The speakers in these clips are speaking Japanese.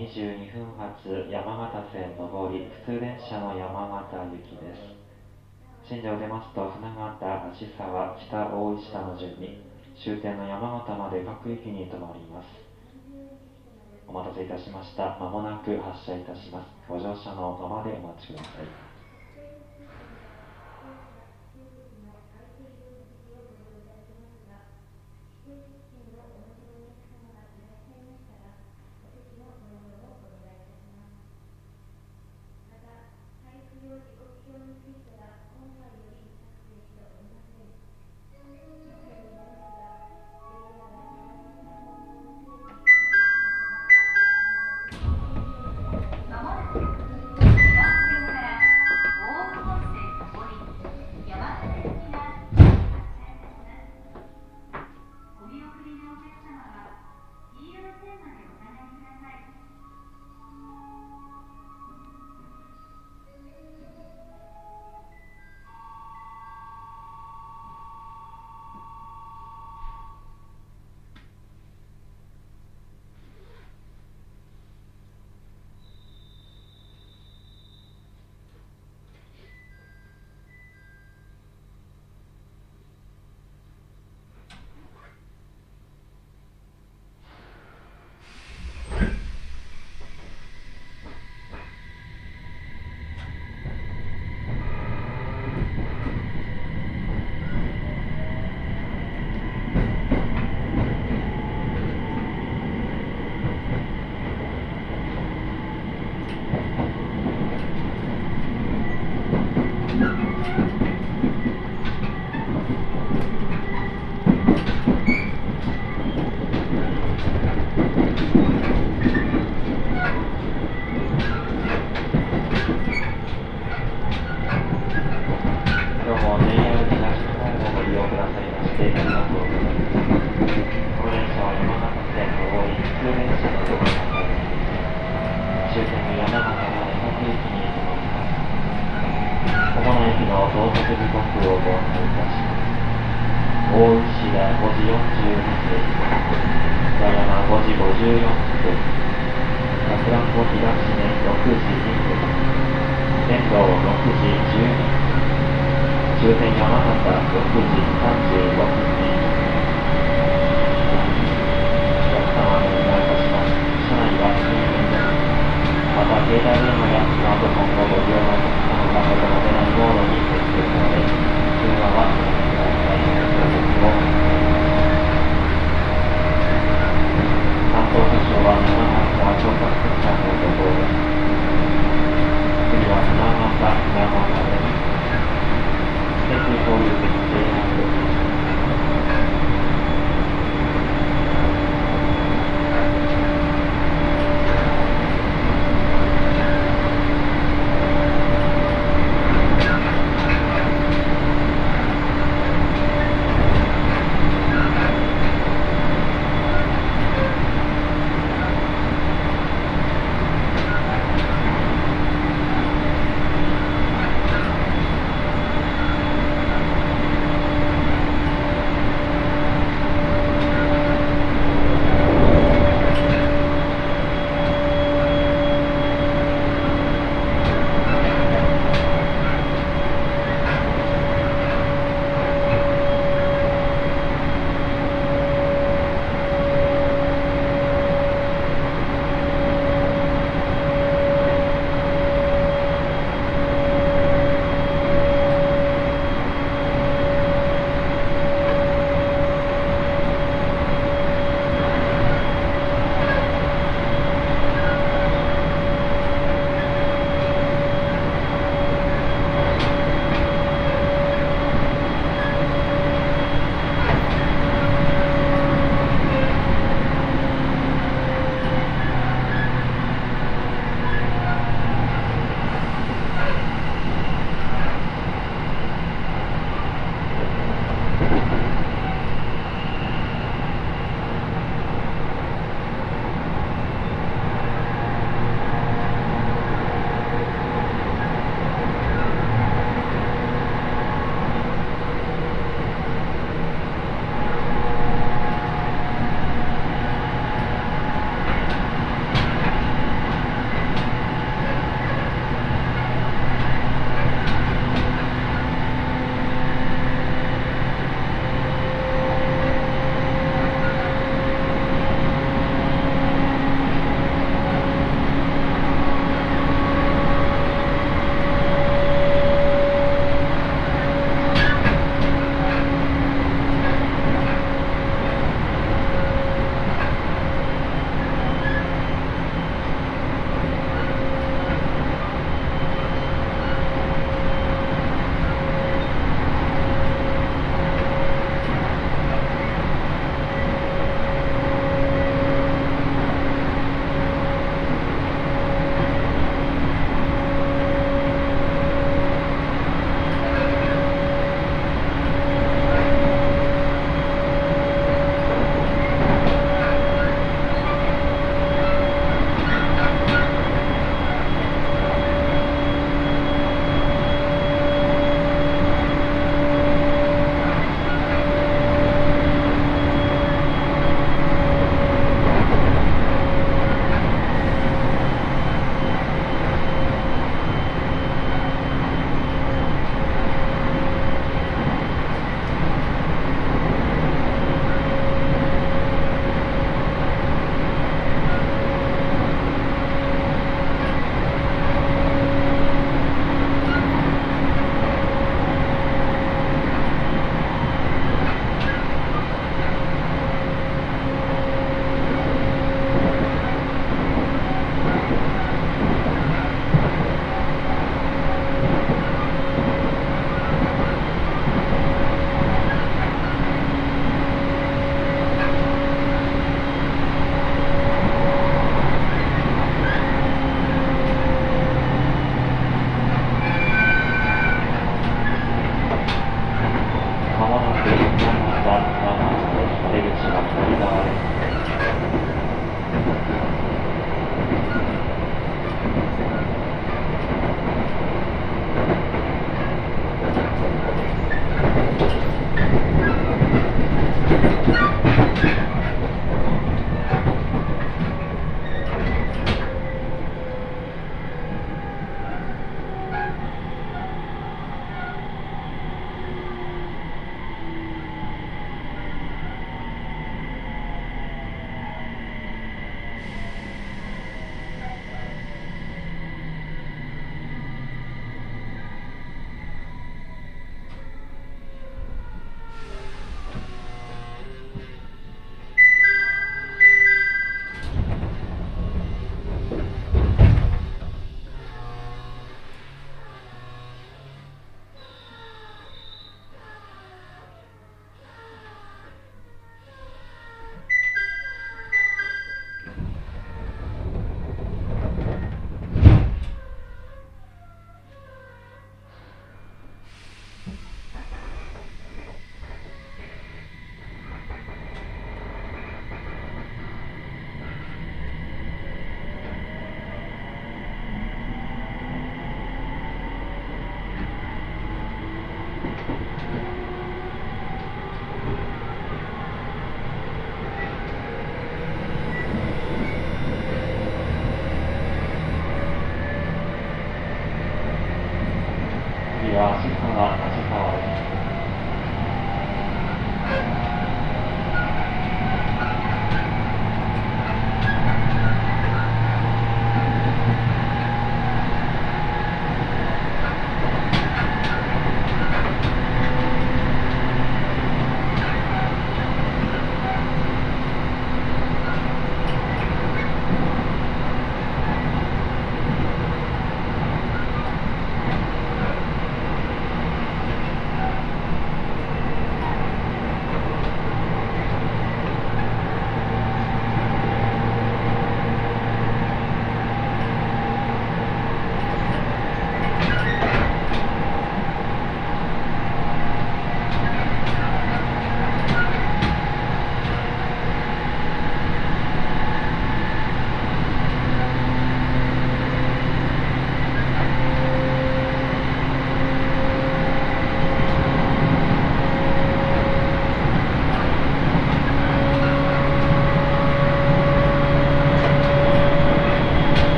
22分発山形線上り普通電車の山形行きです。新庄出ますと船形芦沢北大石田の順に終点の山形まで各駅に停まります。お待たせいたしました。まもなく発車いたします。ご乗車のままでお待ちください。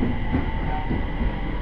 ごめん。